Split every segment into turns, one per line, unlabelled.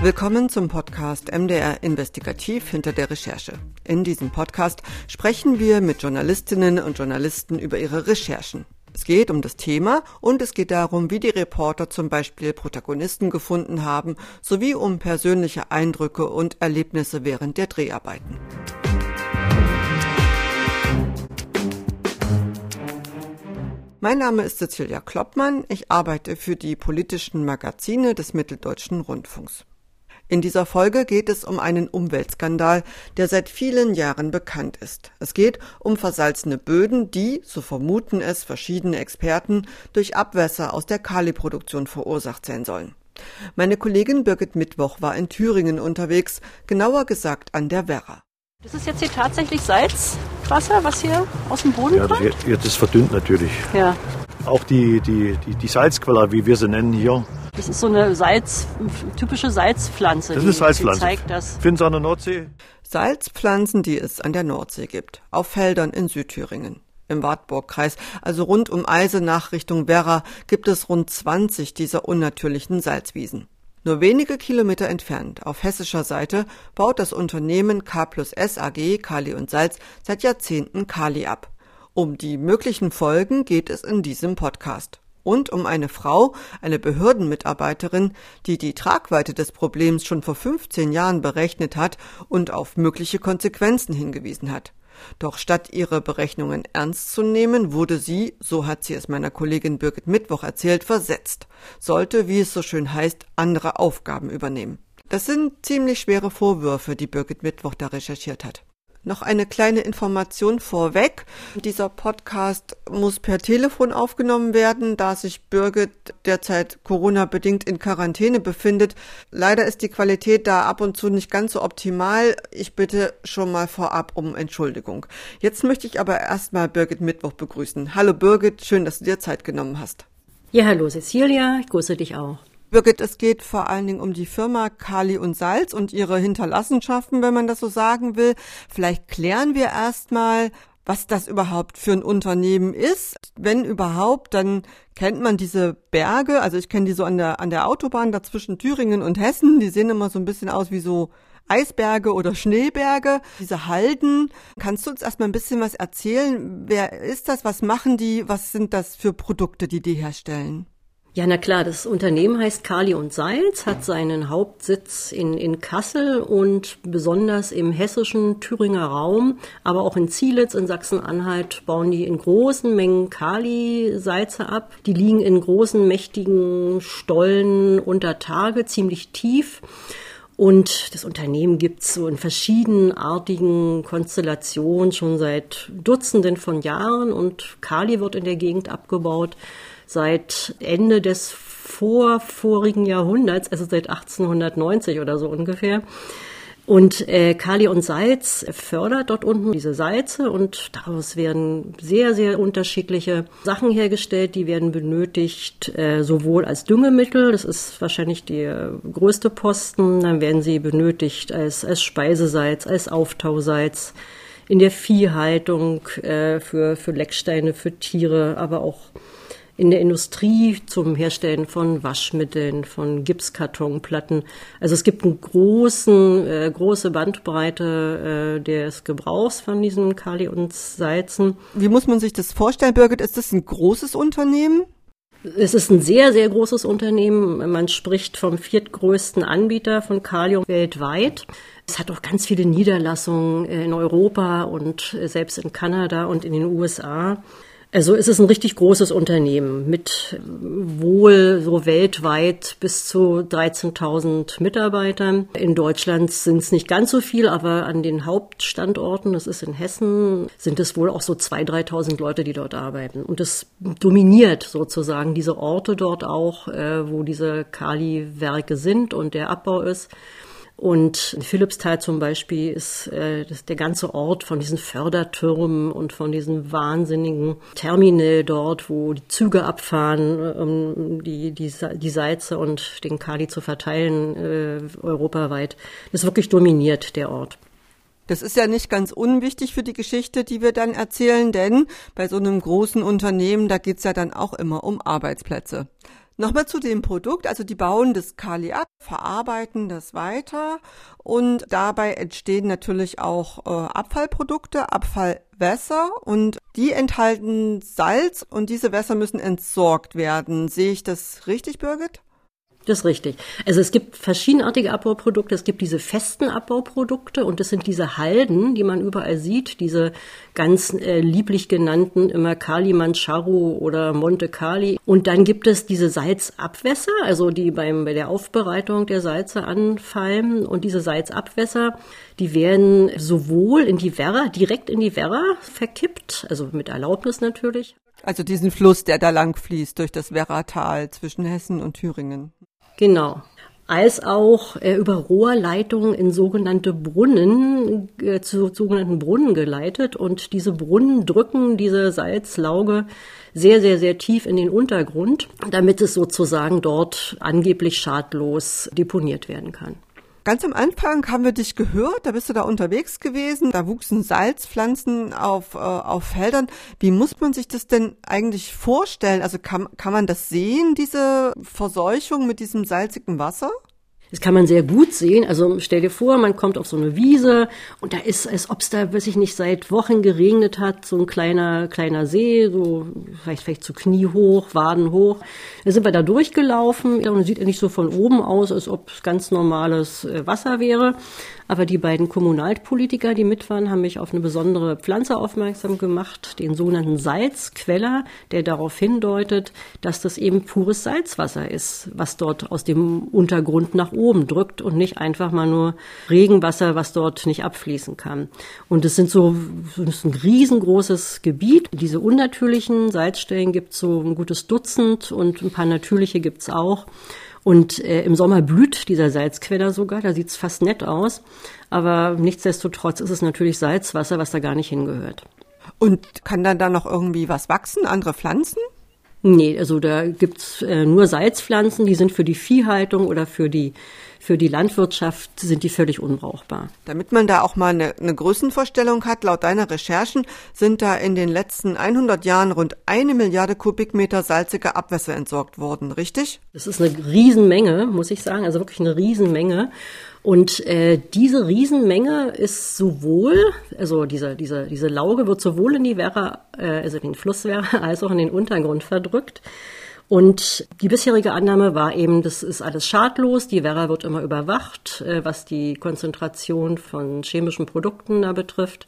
Willkommen zum Podcast MDR Investigativ hinter der Recherche. In diesem Podcast sprechen wir mit Journalistinnen und Journalisten über ihre Recherchen. Es geht um das Thema und es geht darum, wie die Reporter zum Beispiel Protagonisten gefunden haben, sowie um persönliche Eindrücke und Erlebnisse während der Dreharbeiten. Mein Name ist Cecilia Kloppmann. Ich arbeite für die politischen Magazine des Mitteldeutschen Rundfunks. In dieser Folge geht es um einen Umweltskandal, der seit vielen Jahren bekannt ist. Es geht um versalzene Böden, die, so vermuten es verschiedene Experten, durch Abwässer aus der Kaliproduktion verursacht sein sollen. Meine Kollegin Birgit Mittwoch war in Thüringen unterwegs, genauer gesagt an der Werra.
Das ist jetzt hier tatsächlich Salzwasser, was hier aus dem Boden
ja,
kommt?
Ja, das verdünnt natürlich.
Ja.
Auch die, die, die, die Salzquelle, wie wir sie nennen hier,
das ist so eine Salz, typische Salzpflanze.
Das ist eine Salzpflanze.
Die zeigt das.
Finden Sie an der Nordsee?
Salzpflanzen, die es an der Nordsee gibt. Auf Feldern in Südthüringen. Im Wartburgkreis, also rund um Eisenach Richtung Werra, gibt es rund 20 dieser unnatürlichen Salzwiesen. Nur wenige Kilometer entfernt, auf hessischer Seite, baut das Unternehmen K plus S AG Kali und Salz seit Jahrzehnten Kali ab. Um die möglichen Folgen geht es in diesem Podcast und um eine Frau, eine Behördenmitarbeiterin, die die Tragweite des Problems schon vor 15 Jahren berechnet hat und auf mögliche Konsequenzen hingewiesen hat. Doch statt ihre Berechnungen ernst zu nehmen, wurde sie, so hat sie es meiner Kollegin Birgit Mittwoch erzählt, versetzt, sollte, wie es so schön heißt, andere Aufgaben übernehmen. Das sind ziemlich schwere Vorwürfe, die Birgit Mittwoch da recherchiert hat. Noch eine kleine Information vorweg. Dieser Podcast muss per Telefon aufgenommen werden, da sich Birgit derzeit Corona-bedingt in Quarantäne befindet. Leider ist die Qualität da ab und zu nicht ganz so optimal. Ich bitte schon mal vorab um Entschuldigung. Jetzt möchte ich aber erstmal Birgit Mittwoch begrüßen. Hallo Birgit, schön, dass du dir Zeit genommen hast.
Ja, hallo Cecilia, ich grüße dich auch.
Birgit, es geht vor allen Dingen um die Firma Kali und Salz und ihre Hinterlassenschaften, wenn man das so sagen will. Vielleicht klären wir erstmal, was das überhaupt für ein Unternehmen ist. Wenn überhaupt, dann kennt man diese Berge. Also ich kenne die so an der, an der Autobahn dazwischen Thüringen und Hessen. Die sehen immer so ein bisschen aus wie so Eisberge oder Schneeberge, diese Halden. Kannst du uns erstmal ein bisschen was erzählen? Wer ist das? Was machen die? Was sind das für Produkte, die die herstellen?
Ja, na klar, das Unternehmen heißt Kali und Salz, hat seinen Hauptsitz in, in Kassel und besonders im hessischen Thüringer Raum, aber auch in Zielitz in Sachsen-Anhalt bauen die in großen Mengen Kali-Salze ab. Die liegen in großen, mächtigen Stollen unter Tage, ziemlich tief. Und das Unternehmen gibt es so in verschiedenartigen Konstellationen schon seit Dutzenden von Jahren und Kali wird in der Gegend abgebaut seit Ende des vorvorigen Jahrhunderts, also seit 1890 oder so ungefähr. Und äh, Kali und Salz fördert dort unten diese Salze und daraus werden sehr, sehr unterschiedliche Sachen hergestellt. Die werden benötigt äh, sowohl als Düngemittel, das ist wahrscheinlich der größte Posten, dann werden sie benötigt als, als Speisesalz, als Auftausalz, in der Viehhaltung, äh, für, für Lecksteine, für Tiere, aber auch in der Industrie zum Herstellen von Waschmitteln, von Gipskartonplatten. Also es gibt eine großen, äh, große Bandbreite äh, des Gebrauchs von diesen Kali und Salzen.
Wie muss man sich das vorstellen, Birgit? Ist das ein großes Unternehmen?
Es ist ein sehr, sehr großes Unternehmen. Man spricht vom viertgrößten Anbieter von Kalium weltweit. Es hat auch ganz viele Niederlassungen in Europa und selbst in Kanada und in den USA. Also ist es ein richtig großes Unternehmen mit wohl so weltweit bis zu 13.000 Mitarbeitern. In Deutschland sind es nicht ganz so viel, aber an den Hauptstandorten, das ist in Hessen, sind es wohl auch so 2.000, 3.000 Leute, die dort arbeiten. Und es dominiert sozusagen diese Orte dort auch, äh, wo diese Kali-Werke sind und der Abbau ist. Und in Philippsthal zum Beispiel ist äh, der ganze Ort von diesen Fördertürmen und von diesem wahnsinnigen Terminal dort, wo die Züge abfahren, um die, die, die Salze und den Kali zu verteilen, äh, europaweit. Das ist wirklich dominiert, der Ort.
Das ist ja nicht ganz unwichtig für die Geschichte, die wir dann erzählen, denn bei so einem großen Unternehmen, da geht's ja dann auch immer um Arbeitsplätze. Nochmal zu dem Produkt. Also die bauen das Kali ab, verarbeiten das weiter und dabei entstehen natürlich auch äh, Abfallprodukte, Abfallwässer und die enthalten Salz und diese Wässer müssen entsorgt werden. Sehe ich das richtig, Birgit?
Das ist richtig. Also es gibt verschiedenartige Abbauprodukte. Es gibt diese festen Abbauprodukte und das sind diese Halden, die man überall sieht, diese ganz äh, lieblich genannten immer Kalimanjaro oder Monte Kali. Und dann gibt es diese Salzabwässer, also die beim, bei der Aufbereitung der Salze anfallen. Und diese Salzabwässer, die werden sowohl in die Werra, direkt in die Werra verkippt, also mit Erlaubnis natürlich.
Also diesen Fluss, der da lang fließt durch das Werratal zwischen Hessen und Thüringen.
Genau. Als auch äh, über Rohrleitungen in sogenannte Brunnen, äh, zu sogenannten Brunnen geleitet. Und diese Brunnen drücken diese Salzlauge sehr, sehr, sehr tief in den Untergrund, damit es sozusagen dort angeblich schadlos deponiert werden kann.
Ganz am Anfang haben wir dich gehört, da bist du da unterwegs gewesen, da wuchsen Salzpflanzen auf, äh, auf Feldern. Wie muss man sich das denn eigentlich vorstellen? Also kann, kann man das sehen, diese Verseuchung mit diesem salzigen Wasser?
Das kann man sehr gut sehen. Also stell dir vor, man kommt auf so eine Wiese und da ist, als ob es da, weiß ich nicht, seit Wochen geregnet hat, so ein kleiner, kleiner See, so vielleicht, vielleicht zu Knie hoch, Waden hoch. Da sind wir da durchgelaufen und sieht nicht so von oben aus, als ob es ganz normales äh, Wasser wäre. Aber die beiden Kommunalpolitiker, die mit waren, haben mich auf eine besondere Pflanze aufmerksam gemacht, den sogenannten Salzqueller, der darauf hindeutet, dass das eben pures Salzwasser ist, was dort aus dem Untergrund nach oben drückt und nicht einfach mal nur Regenwasser, was dort nicht abfließen kann. Und es sind so, ist ein riesengroßes Gebiet. Diese unnatürlichen Salzstellen gibt es so ein gutes Dutzend und ein paar natürliche gibt es auch. Und äh, im Sommer blüht dieser Salzqueller sogar, da sieht's fast nett aus. Aber nichtsdestotrotz ist es natürlich Salzwasser, was da gar nicht hingehört.
Und kann dann da noch irgendwie was wachsen, andere Pflanzen?
Nee, also da gibt's äh, nur Salzpflanzen, die sind für die Viehhaltung oder für die für die Landwirtschaft sind die völlig unbrauchbar.
Damit man da auch mal eine, eine Größenvorstellung hat, laut deiner Recherchen sind da in den letzten 100 Jahren rund eine Milliarde Kubikmeter salzige Abwässer entsorgt worden, richtig?
Das ist eine Riesenmenge, muss ich sagen, also wirklich eine Riesenmenge. Und äh, diese Riesenmenge ist sowohl, also diese, diese, diese Lauge wird sowohl in die Werra, äh, also den Fluss Werra, als auch in den Untergrund verdrückt. Und die bisherige Annahme war eben, das ist alles schadlos, die Werra wird immer überwacht, äh, was die Konzentration von chemischen Produkten da betrifft.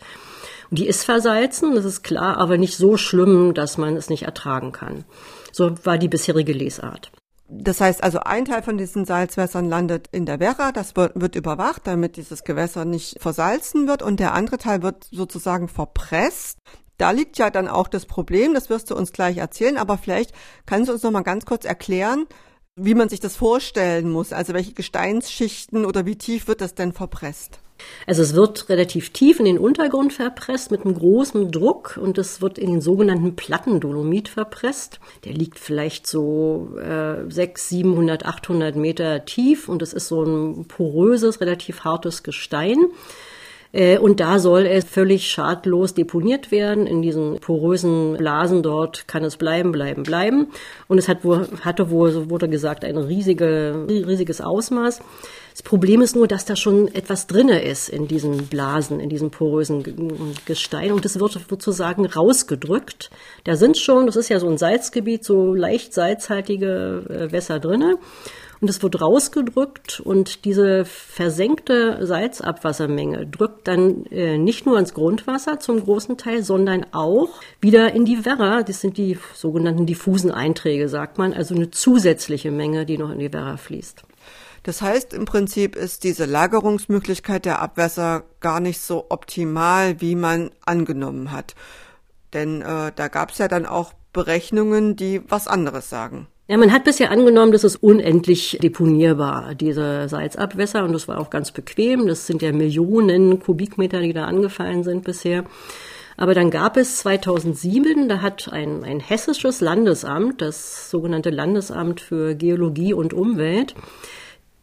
Die ist versalzen, das ist klar, aber nicht so schlimm, dass man es nicht ertragen kann. So war die bisherige Lesart.
Das heißt also, ein Teil von diesen Salzwässern landet in der Werra, das wird, wird, überwacht, damit dieses Gewässer nicht versalzen wird und der andere Teil wird sozusagen verpresst. Da liegt ja dann auch das Problem, das wirst du uns gleich erzählen, aber vielleicht kannst du uns noch mal ganz kurz erklären, wie man sich das vorstellen muss, also welche Gesteinsschichten oder wie tief wird das denn verpresst?
Also es wird relativ tief in den Untergrund verpresst mit einem großen Druck und es wird in den sogenannten Plattendolomit verpresst. Der liegt vielleicht so äh, 600, 700, 800 Meter tief und es ist so ein poröses, relativ hartes Gestein. Äh, und da soll es völlig schadlos deponiert werden. In diesen porösen Blasen dort kann es bleiben, bleiben, bleiben. Und es hat wohl, hatte wohl, so wurde gesagt, ein riesige, riesiges Ausmaß. Das Problem ist nur, dass da schon etwas drinne ist in diesen Blasen, in diesem porösen Gestein und das wird sozusagen rausgedrückt. Da sind schon, das ist ja so ein Salzgebiet, so leicht salzhaltige äh, Wässer drinne und es wird rausgedrückt und diese versenkte Salzabwassermenge drückt dann äh, nicht nur ins Grundwasser zum großen Teil, sondern auch wieder in die Werra. Das sind die sogenannten diffusen Einträge, sagt man, also eine zusätzliche Menge, die noch in die Werra fließt.
Das heißt, im Prinzip ist diese Lagerungsmöglichkeit der Abwässer gar nicht so optimal, wie man angenommen hat. Denn äh, da gab es ja dann auch Berechnungen, die was anderes sagen.
Ja, man hat bisher angenommen, das ist unendlich deponierbar, diese Salzabwässer, und das war auch ganz bequem. Das sind ja Millionen Kubikmeter, die da angefallen sind bisher. Aber dann gab es 2007, da hat ein, ein hessisches Landesamt, das sogenannte Landesamt für Geologie und Umwelt,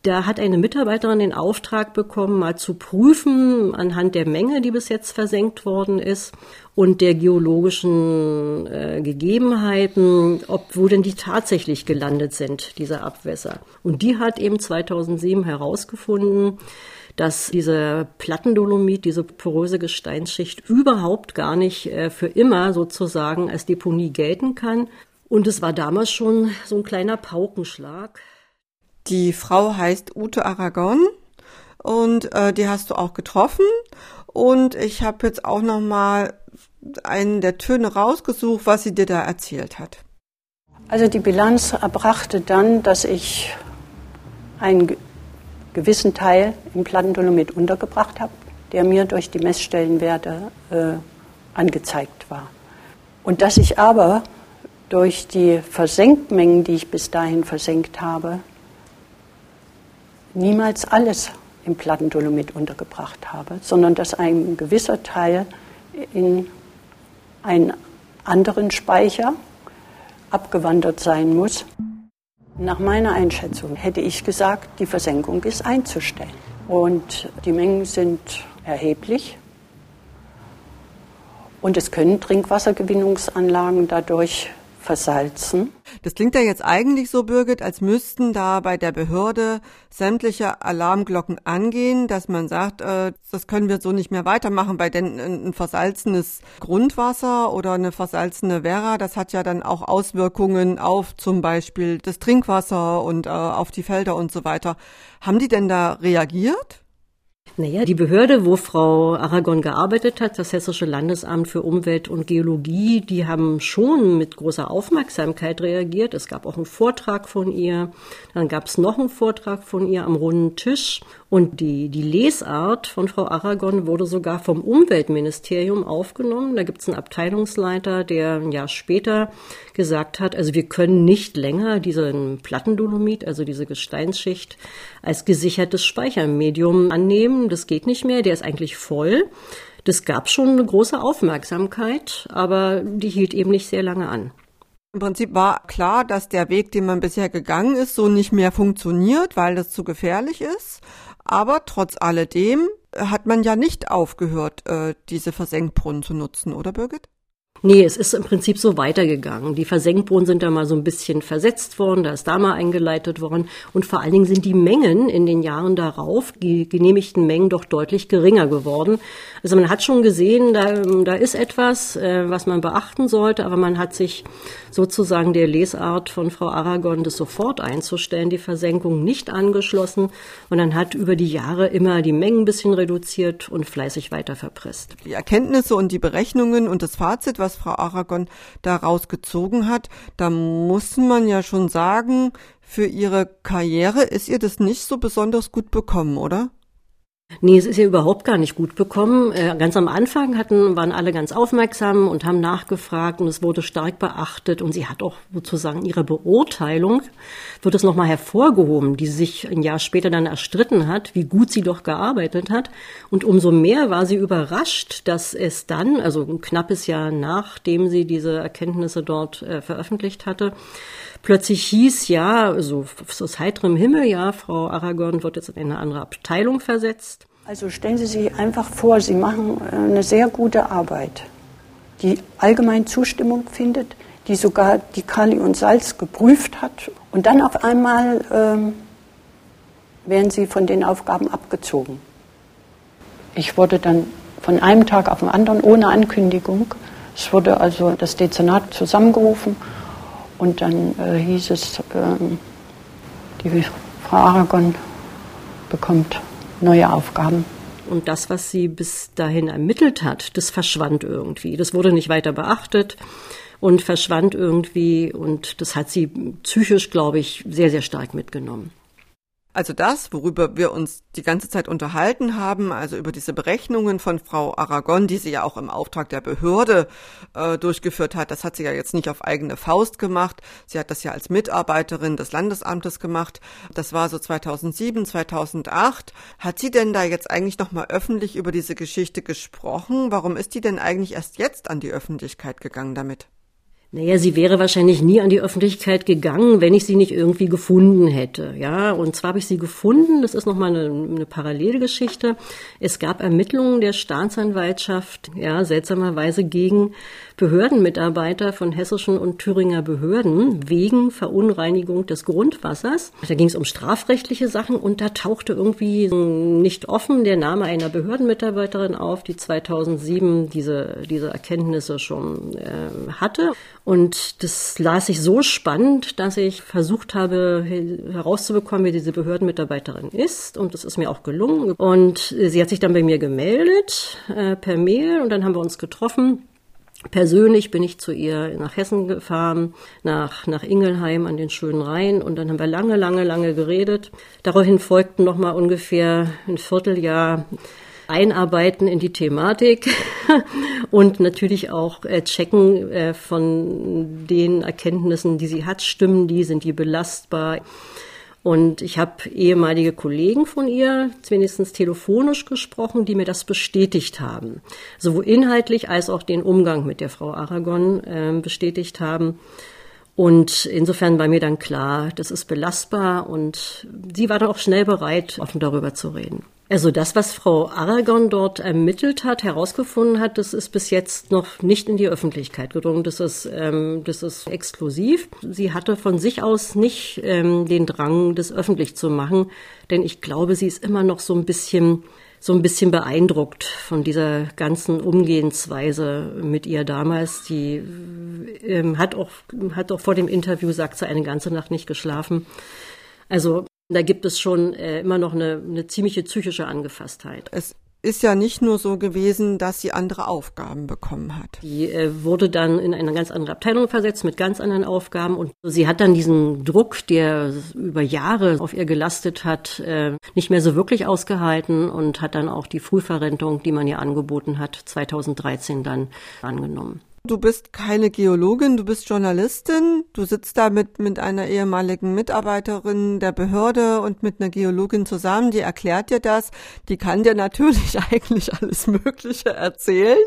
Da hat eine Mitarbeiterin den Auftrag bekommen, mal zu prüfen anhand der Menge, die bis jetzt versenkt worden ist und der geologischen äh, Gegebenheiten, ob wo denn die tatsächlich gelandet sind, diese Abwässer. Und die hat eben 2007 herausgefunden, dass diese Plattendolomit, diese poröse Gesteinsschicht überhaupt gar nicht äh, für immer sozusagen als Deponie gelten kann. Und es war damals schon so ein kleiner Paukenschlag.
Die Frau heißt Ute Aragon und äh, die hast du auch getroffen. Und ich habe jetzt auch noch mal einen der Töne rausgesucht, was sie dir da erzählt hat.
Also die Bilanz erbrachte dann, dass ich einen gewissen Teil im Plattendolomit untergebracht habe, der mir durch die Messstellenwerte äh, angezeigt war. Und dass ich aber durch die Versenkmengen, die ich bis dahin versenkt habe, niemals alles im Plattendolomit untergebracht habe, sondern dass ein gewisser Teil in einen anderen Speicher abgewandert sein muss. Nach meiner Einschätzung hätte ich gesagt, die Versenkung ist einzustellen. Und die Mengen sind erheblich. Und es können Trinkwassergewinnungsanlagen dadurch versalzen.
Das klingt ja jetzt eigentlich so, Birgit, als müssten da bei der Behörde sämtliche Alarmglocken angehen, dass man sagt, äh, das können wir so nicht mehr weitermachen, weil denn ein versalzenes Grundwasser oder eine versalzene Werra, das hat ja dann auch Auswirkungen auf zum Beispiel das Trinkwasser und äh, auf die Felder und so weiter. Haben die denn da reagiert?
Naja, die Behörde, wo Frau Aragon gearbeitet hat, das Hessische Landesamt für Umwelt und Geologie, die haben schon mit großer Aufmerksamkeit reagiert. Es gab auch einen Vortrag von ihr, dann gab es noch einen Vortrag von ihr am runden Tisch und die, die Lesart von Frau Aragon wurde sogar vom Umweltministerium aufgenommen. Da gibt es einen Abteilungsleiter, der ein Jahr später gesagt hat, also wir können nicht länger diesen Plattendolomit, also diese Gesteinsschicht, als gesichertes Speichermedium annehmen. Das geht nicht mehr, der ist eigentlich voll. Das gab schon eine große Aufmerksamkeit, aber die hielt eben nicht sehr lange an.
Im Prinzip war klar, dass der Weg, den man bisher gegangen ist, so nicht mehr funktioniert, weil das zu gefährlich ist. Aber trotz alledem hat man ja nicht aufgehört, äh, diese Versenkbrunnen zu nutzen, oder Birgit?
Nee, es ist im Prinzip so weitergegangen. Die Versenkbrunnen sind da mal so ein bisschen versetzt worden, da ist da mal eingeleitet worden. Und vor allen Dingen sind die Mengen in den Jahren darauf, die genehmigten Mengen, doch deutlich geringer geworden. Also man hat schon gesehen, da, da ist etwas, äh, was man beachten sollte, aber man hat sich sozusagen der Lesart von Frau Aragon, das sofort einzustellen, die Versenkung nicht angeschlossen. Und dann hat über die Jahre immer die Mengen ein bisschen reduziert und fleißig weiter verpresst.
Die Erkenntnisse und die Berechnungen und das Fazit, was Frau Aragon daraus gezogen hat, da muss man ja schon sagen, für ihre Karriere ist ihr das nicht so besonders gut bekommen, oder?
Nee, es ist ja überhaupt gar nicht gut bekommen. Äh, ganz am Anfang hatten, waren alle ganz aufmerksam und haben nachgefragt und es wurde stark beachtet und sie hat auch sozusagen ihre Beurteilung, wird es nochmal hervorgehoben, die sich ein Jahr später dann erstritten hat, wie gut sie doch gearbeitet hat. Und umso mehr war sie überrascht, dass es dann, also ein knappes Jahr nachdem sie diese Erkenntnisse dort äh, veröffentlicht hatte, plötzlich hieß, ja, so aus heiterem Himmel, ja, Frau Aragon wird jetzt in eine andere Abteilung versetzt.
Also stellen Sie sich einfach vor, Sie machen äh, eine sehr gute Arbeit, die allgemein Zustimmung findet, die sogar die Kali und Salz geprüft hat. Und dann auf einmal ähm, werden Sie von den Aufgaben abgezogen. Ich wurde dann von einem Tag auf den anderen ohne Ankündigung. Es wurde also das Dezernat zusammengerufen und dann äh, hieß es, äh, die Frau Aragon bekommt neue Aufgaben.
Und das, was sie bis dahin ermittelt hat, das verschwand irgendwie. Das wurde nicht weiter beachtet und verschwand irgendwie. Und das hat sie psychisch, glaube ich, sehr, sehr stark mitgenommen.
Also das, worüber wir uns die ganze Zeit unterhalten haben, also über diese Berechnungen von Frau Aragon, die sie ja auch im Auftrag der Behörde äh, durchgeführt hat, das hat sie ja jetzt nicht auf eigene Faust gemacht. Sie hat das ja als Mitarbeiterin des Landesamtes gemacht. Das war so 2007, 2008. Hat sie denn da jetzt eigentlich nochmal öffentlich über diese Geschichte gesprochen? Warum ist die denn eigentlich erst jetzt an die Öffentlichkeit gegangen damit?
Naja, sie wäre wahrscheinlich nie an die Öffentlichkeit gegangen, wenn ich sie nicht irgendwie gefunden hätte. Ja, und zwar habe ich sie gefunden. Das ist nochmal eine, eine Parallelgeschichte. Es gab Ermittlungen der Staatsanwaltschaft, ja, seltsamerweise gegen Behördenmitarbeiter von hessischen und Thüringer Behörden wegen Verunreinigung des Grundwassers. Da ging es um strafrechtliche Sachen und da tauchte irgendwie nicht offen der Name einer Behördenmitarbeiterin auf, die 2007 diese, diese Erkenntnisse schon äh, hatte. Und das las ich so spannend, dass ich versucht habe herauszubekommen, wer diese Behördenmitarbeiterin ist. Und das ist mir auch gelungen. Und sie hat sich dann bei mir gemeldet äh, per Mail und dann haben wir uns getroffen. Persönlich bin ich zu ihr nach Hessen gefahren, nach, nach Ingelheim an den schönen Rhein und dann haben wir lange, lange, lange geredet. Daraufhin folgten noch mal ungefähr ein Vierteljahr Einarbeiten in die Thematik und natürlich auch äh, checken äh, von den Erkenntnissen, die sie hat, stimmen die, sind die belastbar. Und ich habe ehemalige Kollegen von ihr, wenigstens telefonisch gesprochen, die mir das bestätigt haben. Sowohl inhaltlich als auch den Umgang mit der Frau Aragon äh, bestätigt haben. Und insofern war mir dann klar, das ist belastbar und sie war dann auch schnell bereit, offen darüber zu reden. Also das, was Frau Aragon dort ermittelt hat, herausgefunden hat, das ist bis jetzt noch nicht in die Öffentlichkeit gedrungen. Das ist, ähm, das ist exklusiv. Sie hatte von sich aus nicht ähm, den Drang, das öffentlich zu machen, denn ich glaube, sie ist immer noch so ein bisschen so ein bisschen beeindruckt von dieser ganzen Umgehensweise mit ihr damals. Die ähm, hat auch hat auch vor dem Interview sagt sie eine ganze Nacht nicht geschlafen. Also da gibt es schon äh, immer noch eine, eine ziemliche psychische Angefasstheit.
Es ist ja nicht nur so gewesen, dass sie andere Aufgaben bekommen hat.
Die äh, wurde dann in eine ganz andere Abteilung versetzt mit ganz anderen Aufgaben und sie hat dann diesen Druck, der über Jahre auf ihr gelastet hat, äh, nicht mehr so wirklich ausgehalten und hat dann auch die Frühverrentung, die man ihr angeboten hat, 2013 dann angenommen.
Du bist keine Geologin, du bist Journalistin. Du sitzt da mit, mit einer ehemaligen Mitarbeiterin der Behörde und mit einer Geologin zusammen, die erklärt dir das. Die kann dir natürlich eigentlich alles Mögliche erzählen.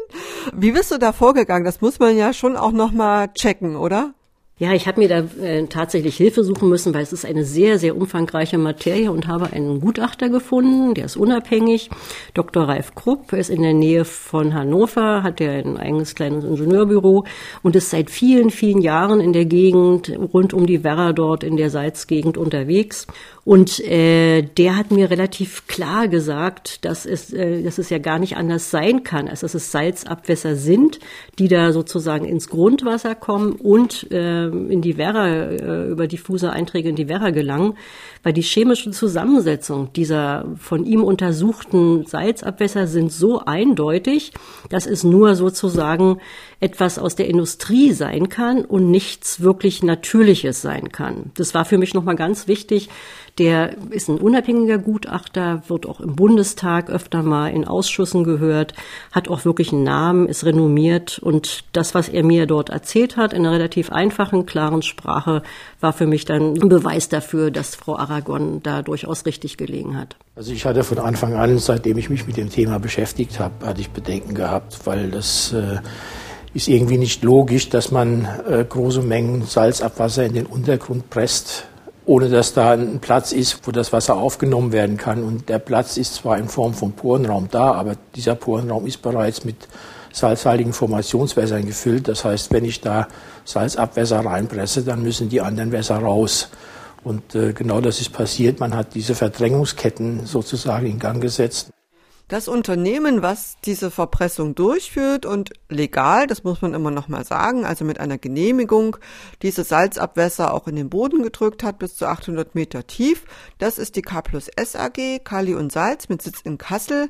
Wie bist du da vorgegangen? Das muss man ja schon auch nochmal checken, oder?
Ja, ich habe mir da äh, tatsächlich Hilfe suchen müssen, weil es ist eine sehr, sehr umfangreiche Materie und habe einen Gutachter gefunden, der ist unabhängig. Dr. Ralf Krupp ist in der Nähe von Hannover, hat ja ein eigenes kleines Ingenieurbüro und ist seit vielen, vielen Jahren in der Gegend rund um die Werra dort in der Salzgegend unterwegs und äh, der hat mir relativ klar gesagt, dass es, äh, dass es ja gar nicht anders sein kann, als dass es Salzabwässer sind, die da sozusagen ins Grundwasser kommen und äh, in die Werra, äh, über diffuse Einträge in die Werra gelangen, weil die chemische Zusammensetzung dieser von ihm untersuchten Salzabwässer sind so eindeutig, dass es nur sozusagen etwas aus der Industrie sein kann und nichts wirklich Natürliches sein kann. Das war für mich nochmal ganz wichtig, der ist ein unabhängiger Gutachter, wird auch im Bundestag öfter mal in Ausschüssen gehört, hat auch wirklich einen Namen, ist renommiert und das, was er mir dort erzählt hat, in einer relativ einfachen, klaren Sprache, war für mich dann ein Beweis dafür, dass Frau Aragon da durchaus richtig gelegen hat.
Also ich hatte von Anfang an, seitdem ich mich mit dem Thema beschäftigt habe, hatte ich Bedenken gehabt, weil das äh, ist irgendwie nicht logisch, dass man äh, große Mengen Salzabwasser in den Untergrund presst ohne dass da ein Platz ist, wo das Wasser aufgenommen werden kann. Und der Platz ist zwar in Form von Porenraum da, aber dieser Porenraum ist bereits mit salzhaltigen Formationswässern gefüllt. Das heißt, wenn ich da Salzabwässer reinpresse, dann müssen die anderen Wässer raus. Und äh, genau das ist passiert. Man hat diese Verdrängungsketten sozusagen in Gang gesetzt.
Das Unternehmen, was diese Verpressung durchführt und legal, das muss man immer noch mal sagen, also mit einer Genehmigung, diese Salzabwässer auch in den Boden gedrückt hat bis zu 800 Meter tief, das ist die K plus S AG, Kali und Salz mit Sitz in Kassel.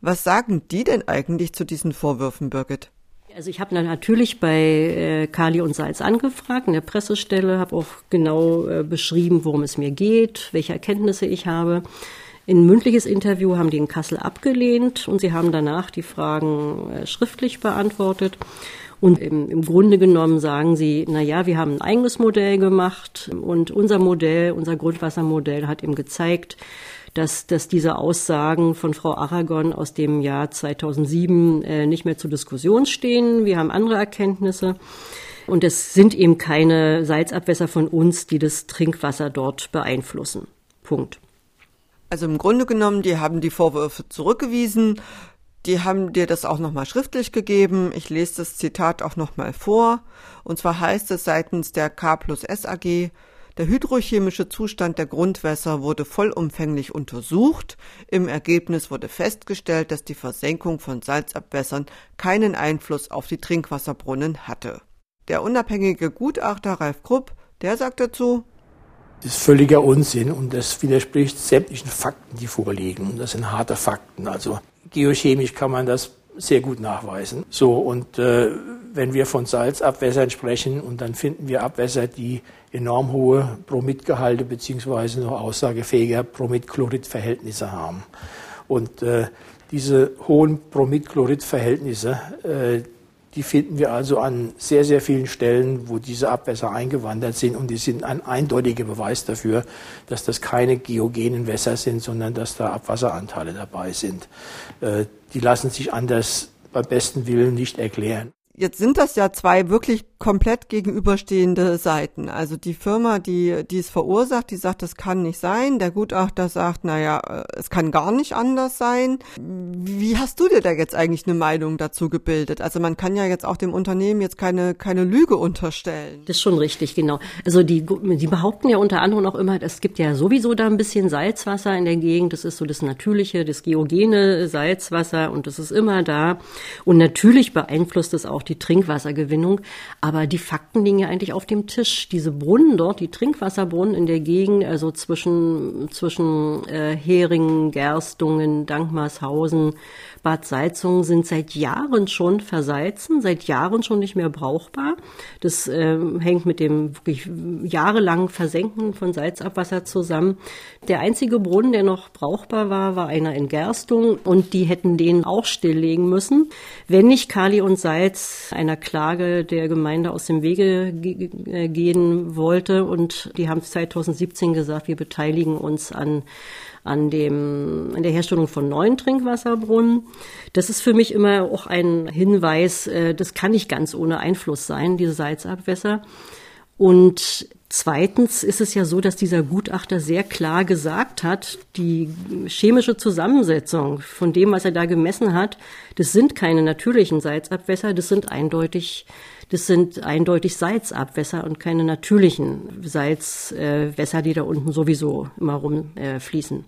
Was sagen die denn eigentlich zu diesen Vorwürfen, Birgit?
Also ich habe natürlich bei äh, Kali und Salz angefragt in der Pressestelle, habe auch genau äh, beschrieben, worum es mir geht, welche Erkenntnisse ich habe. In mündliches Interview haben die in Kassel abgelehnt und sie haben danach die Fragen äh, schriftlich beantwortet. Und im, im Grunde genommen sagen sie, na ja, wir haben ein eigenes Modell gemacht und unser Modell, unser Grundwassermodell hat eben gezeigt, dass, dass diese Aussagen von Frau Aragon aus dem Jahr 2007 äh, nicht mehr zur Diskussion stehen. Wir haben andere Erkenntnisse. Und es sind eben keine Salzabwässer von uns, die das Trinkwasser dort beeinflussen. Punkt.
Also im Grunde genommen, die haben die Vorwürfe zurückgewiesen. Die haben dir das auch nochmal schriftlich gegeben. Ich lese das Zitat auch nochmal vor. Und zwar heißt es seitens der K plus S AG, der hydrochemische Zustand der Grundwässer wurde vollumfänglich untersucht. Im Ergebnis wurde festgestellt, dass die Versenkung von Salzabwässern keinen Einfluss auf die Trinkwasserbrunnen hatte. Der unabhängige Gutachter Ralf Krupp, der sagt dazu,
ist völliger Unsinn und das widerspricht sämtlichen Fakten, die vorliegen. Das sind harte Fakten. Also geochemisch kann man das sehr gut nachweisen. So, und äh, wenn wir von Salzabwässern sprechen und dann finden wir Abwässer, die enorm hohe Bromidgehalte beziehungsweise noch aussagefähiger Bromid-Chlorid-Verhältnisse haben. Und äh, diese hohen Bromid-Chlorid-Verhältnisse, äh, die finden wir also an sehr, sehr vielen Stellen, wo diese Abwässer eingewandert sind. Und die sind ein eindeutiger Beweis dafür, dass das keine geogenen Wässer sind, sondern dass da Abwasseranteile dabei sind. Äh, die lassen sich anders beim besten Willen nicht erklären.
Jetzt sind das ja zwei wirklich komplett gegenüberstehende Seiten. Also die Firma, die, die es verursacht, die sagt, das kann nicht sein. Der Gutachter sagt, naja, äh, es kann gar nicht anders sein. Wie hast du dir da jetzt eigentlich eine Meinung dazu gebildet? Also man kann ja jetzt auch dem Unternehmen jetzt keine, keine Lüge unterstellen.
Das ist schon richtig, genau. Also die, die behaupten ja unter anderem auch immer, es gibt ja sowieso da ein bisschen Salzwasser in der Gegend. Das ist so das natürliche, das geogene Salzwasser und das ist immer da. Und natürlich beeinflusst es auch die Trinkwassergewinnung. Aber die Fakten liegen ja eigentlich auf dem Tisch. Diese Brunnen dort, die Trinkwasserbrunnen in der Gegend, also zwischen, zwischen äh, Heringen, Gerstungen, Dankmarshausen, Bad Salzungen sind seit Jahren schon versalzen, seit Jahren schon nicht mehr brauchbar. Das äh, hängt mit dem wirklich jahrelangen Versenken von Salzabwasser zusammen. Der einzige Brunnen, der noch brauchbar war, war einer in Gerstung und die hätten den auch stilllegen müssen, wenn nicht Kali und Salz einer Klage der Gemeinde aus dem Wege äh, gehen wollte und die haben 2017 gesagt, wir beteiligen uns an an dem, an der Herstellung von neuen Trinkwasserbrunnen. Das ist für mich immer auch ein Hinweis, äh, das kann nicht ganz ohne Einfluss sein, diese Salzabwässer. Und zweitens ist es ja so, dass dieser Gutachter sehr klar gesagt hat, die chemische Zusammensetzung von dem, was er da gemessen hat, das sind keine natürlichen Salzabwässer, das sind eindeutig das sind eindeutig Salzabwässer und keine natürlichen Salzwässer, die da unten sowieso immer rumfließen.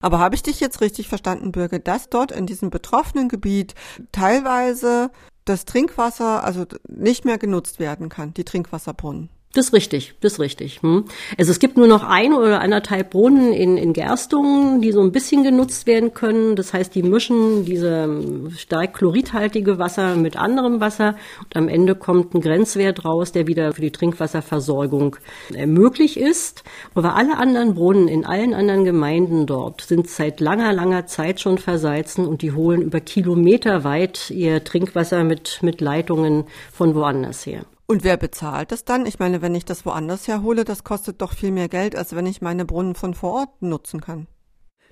Aber habe ich dich jetzt richtig verstanden, Birge, dass dort in diesem betroffenen Gebiet teilweise das Trinkwasser also nicht mehr genutzt werden kann, die Trinkwasserbrunnen?
Das ist richtig, das ist richtig. Hm. Also es gibt nur noch ein oder anderthalb Brunnen in, in Gerstungen, die so ein bisschen genutzt werden können. Das heißt, die mischen diese stark chloridhaltige Wasser mit anderem Wasser und am Ende kommt ein Grenzwert raus, der wieder für die Trinkwasserversorgung äh, möglich ist. Aber alle anderen Brunnen in allen anderen Gemeinden dort sind seit langer, langer Zeit schon versalzen und die holen über Kilometer weit ihr Trinkwasser mit, mit Leitungen von woanders her.
Und wer bezahlt das dann? Ich meine, wenn ich das woanders herhole, das kostet doch viel mehr Geld, als wenn ich meine Brunnen von vor Ort nutzen kann.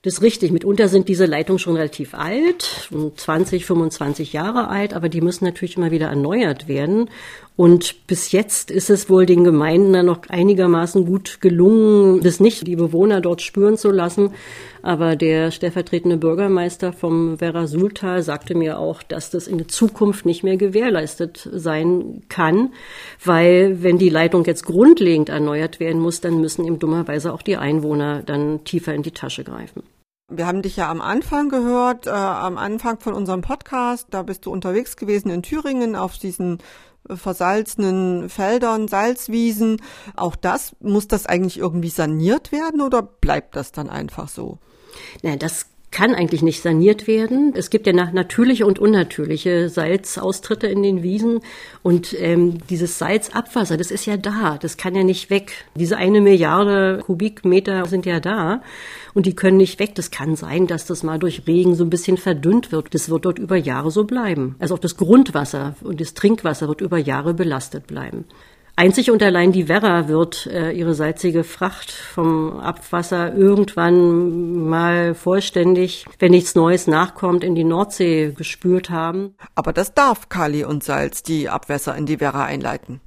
Das ist richtig. Mitunter sind diese Leitungen schon relativ alt, 20, 25 Jahre alt, aber die müssen natürlich immer wieder erneuert werden. Und bis jetzt ist es wohl den Gemeinden dann noch einigermaßen gut gelungen, das nicht die Bewohner dort spüren zu lassen. Aber der stellvertretende Bürgermeister vom Werra Sultal sagte mir auch, dass das in der Zukunft nicht mehr gewährleistet sein kann, weil wenn die Leitung jetzt grundlegend erneuert werden muss, dann müssen eben dummerweise auch die Einwohner dann tiefer in die Tasche greifen.
Wir haben dich ja am Anfang gehört, äh, am Anfang von unserem Podcast, da bist du unterwegs gewesen in Thüringen auf diesen versalzenen Feldern, Salzwiesen. Auch das, muss das eigentlich irgendwie saniert werden oder bleibt das dann einfach so?
Na, das kann eigentlich nicht saniert werden. Es gibt ja natürliche und unnatürliche Salzaustritte in den Wiesen und ähm, dieses Salzabwasser, das ist ja da, das kann ja nicht weg. Diese eine Milliarde Kubikmeter sind ja da und die können nicht weg. Das kann sein, dass das mal durch Regen so ein bisschen verdünnt wird. Das wird dort über Jahre so bleiben. Also auch das Grundwasser und das Trinkwasser wird über Jahre belastet bleiben. Einzig und allein die Werra wird äh, ihre salzige Fracht vom Abwasser irgendwann mal vollständig, wenn nichts Neues nachkommt, in die Nordsee gespült haben.
Aber das darf Kali und Salz die Abwässer in die Werra einleiten.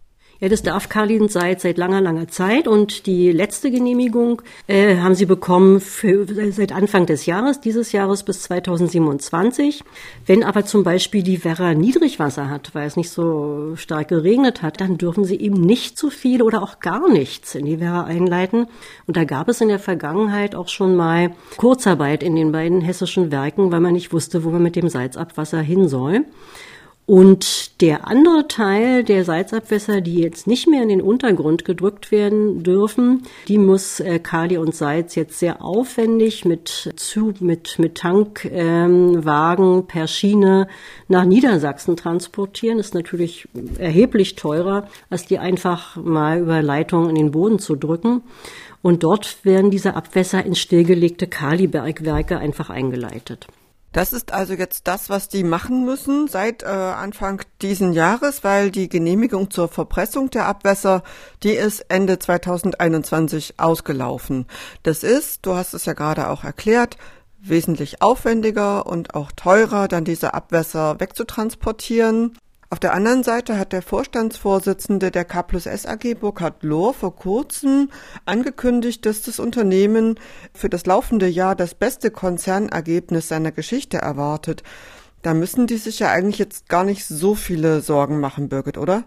Ja, das darf Karlin seit, seit langer, langer Zeit und die letzte Genehmigung äh, haben sie bekommen für, seit Anfang des Jahres, dieses Jahres bis 2027. Wenn aber zum Beispiel die Werra Niedrigwasser hat, weil es nicht so stark geregnet hat, dann dürfen sie eben nicht zu viel oder auch gar nichts in die Werra einleiten. Und da gab es in der Vergangenheit auch schon mal Kurzarbeit in den beiden hessischen Werken, weil man nicht wusste, wo man mit dem Salzabwasser hin soll. Und der andere Teil der Salzabwässer, die jetzt nicht mehr in den Untergrund gedrückt werden dürfen, die muss äh, Kali und Salz jetzt sehr aufwendig mit Zug, mit, mit Tankwagen ähm, per Schiene nach Niedersachsen transportieren. Ist natürlich erheblich teurer, als die einfach mal über Leitung in den Boden zu drücken. Und dort werden diese Abwässer in stillgelegte Kalibergwerke einfach eingeleitet.
Das ist also jetzt das, was die machen müssen seit äh, Anfang diesen Jahres, weil die Genehmigung zur Verpressung der Abwässer, die ist Ende 2021 ausgelaufen. Das ist, du hast es ja gerade auch erklärt, wesentlich aufwendiger und auch teurer, dann diese Abwässer wegzutransportieren. Auf der anderen Seite hat der Vorstandsvorsitzende der K plus S AG, Burkhard Lohr, vor kurzem angekündigt, dass das Unternehmen für das laufende Jahr das beste Konzernergebnis seiner Geschichte erwartet. Da müssen die sich ja eigentlich jetzt gar nicht so viele Sorgen machen, Birgit, oder?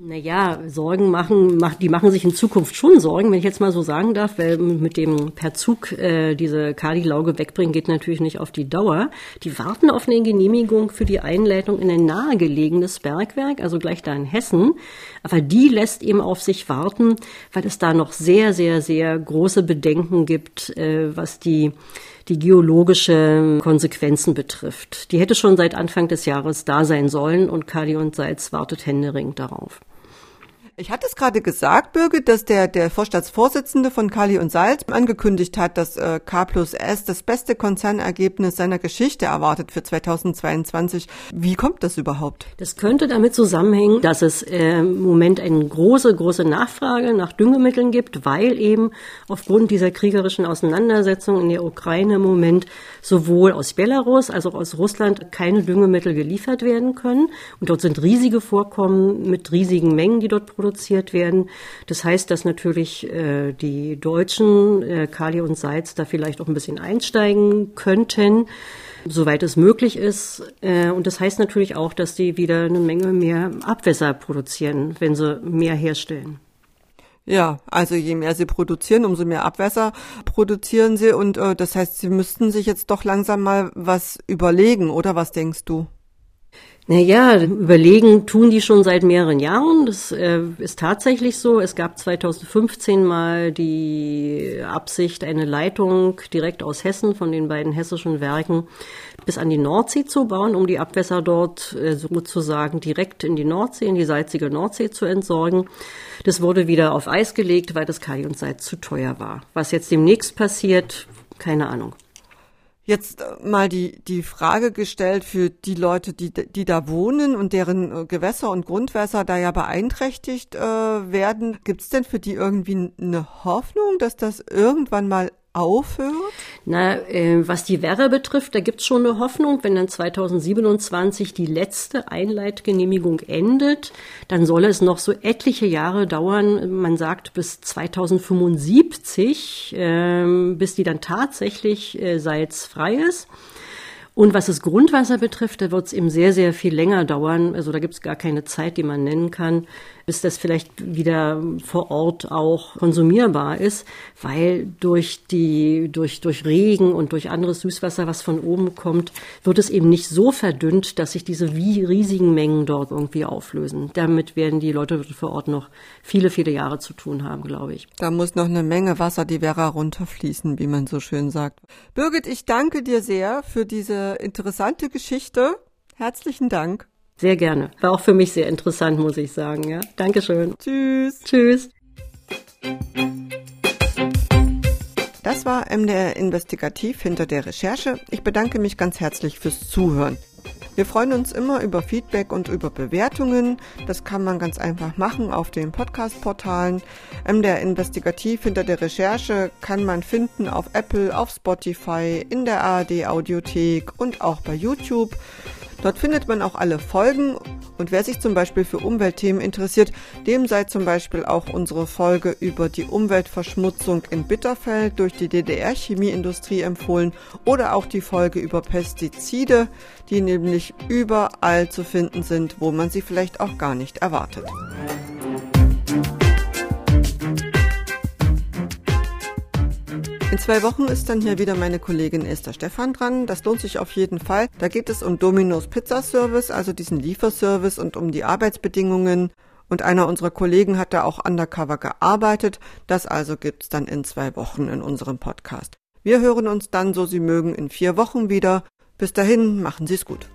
Naja, Sorgen machen, die machen sich in Zukunft schon Sorgen, wenn ich jetzt mal so sagen darf, weil mit dem per Zug äh, diese Kali-Lauge wegbringen geht natürlich nicht auf die Dauer. Die warten auf eine Genehmigung für die Einleitung in ein nahegelegenes Bergwerk, also gleich da in Hessen. Aber die lässt eben auf sich warten, weil es da noch sehr, sehr, sehr große Bedenken gibt, äh, was die die geologische Konsequenzen betrifft. Die hätte schon seit Anfang des Jahres da sein sollen und Kali und Salz wartet händeringend darauf.
Ich hatte es gerade gesagt, Birgit, dass der, der Vorstandsvorsitzende von Kali und Salz angekündigt hat, dass äh, K plus S das beste Konzernergebnis seiner Geschichte erwartet für 2022. Wie kommt das überhaupt?
Das könnte damit zusammenhängen, dass es äh, im Moment eine große, große Nachfrage nach Düngemitteln gibt, weil eben aufgrund dieser kriegerischen Auseinandersetzung in der Ukraine im Moment sowohl aus Belarus als auch aus Russland keine Düngemittel geliefert werden können. Und dort sind riesige Vorkommen mit riesigen Mengen, die dort produziert produziert werden. Das heißt, dass natürlich äh, die Deutschen, äh, Kali und Seitz, da vielleicht auch ein bisschen einsteigen könnten, soweit es möglich ist. Äh, und das heißt natürlich auch, dass die wieder eine Menge mehr Abwässer produzieren, wenn sie mehr herstellen.
Ja, also je mehr sie produzieren, umso mehr Abwässer produzieren sie und äh, das heißt, sie müssten sich jetzt doch langsam mal was überlegen, oder was denkst du?
Naja, überlegen tun die schon seit mehreren Jahren. Das äh, ist tatsächlich so. Es gab 2015 mal die Absicht, eine Leitung direkt aus Hessen von den beiden hessischen Werken bis an die Nordsee zu bauen, um die Abwässer dort äh, sozusagen direkt in die Nordsee, in die salzige Nordsee zu entsorgen. Das wurde wieder auf Eis gelegt, weil das Kali und Salz zu teuer war. Was jetzt demnächst passiert, keine Ahnung
jetzt äh, mal die, die Frage gestellt für die Leute, die, die da wohnen und deren äh, Gewässer und Grundwässer da ja beeinträchtigt äh, werden. Gibt es denn für die irgendwie eine Hoffnung, dass das irgendwann mal aufhört?
Na, äh, was die Werre betrifft, da gibt's schon eine Hoffnung. Wenn dann 2027 die letzte Einleitgenehmigung endet, dann soll es noch so etliche Jahre dauern. Man sagt bis 2075, äh, bis die dann tatsächlich äh, salzfrei ist. Und was das Grundwasser betrifft, da wird es eben sehr, sehr viel länger dauern. Also da gibt es gar keine Zeit, die man nennen kann, bis das vielleicht wieder vor Ort auch konsumierbar ist, weil durch die, durch, durch Regen und durch anderes Süßwasser, was von oben kommt, wird es eben nicht so verdünnt, dass sich diese wie riesigen Mengen dort irgendwie auflösen. Damit werden die Leute vor Ort noch viele, viele Jahre zu tun haben, glaube ich.
Da muss noch eine Menge Wasser die Werra runterfließen, wie man so schön sagt. Birgit, ich danke dir sehr für diese interessante Geschichte. Herzlichen Dank.
Sehr gerne. War auch für mich sehr interessant, muss ich sagen. Ja, Dankeschön.
Tschüss.
Tschüss.
Das war MDR Investigativ hinter der Recherche. Ich bedanke mich ganz herzlich fürs Zuhören. Wir freuen uns immer über Feedback und über Bewertungen. Das kann man ganz einfach machen auf den Podcast-Portalen. MDR Investigativ hinter der Recherche kann man finden auf Apple, auf Spotify, in der ARD Audiothek und auch bei YouTube. Dort findet man auch alle Folgen und wer sich zum Beispiel für Umweltthemen interessiert, dem sei zum Beispiel auch unsere Folge über die Umweltverschmutzung in Bitterfeld durch die DDR-Chemieindustrie empfohlen oder auch die Folge über Pestizide, die nämlich überall zu finden sind, wo man sie vielleicht auch gar nicht erwartet. In zwei Wochen ist dann hier wieder meine Kollegin Esther Stefan dran. Das lohnt sich auf jeden Fall. Da geht es um Domino's Pizza Service, also diesen Lieferservice und um die Arbeitsbedingungen. Und einer unserer Kollegen hat da auch undercover gearbeitet. Das also gibt's dann in zwei Wochen in unserem Podcast. Wir hören uns dann, so Sie mögen, in vier Wochen wieder. Bis dahin, machen Sie's gut.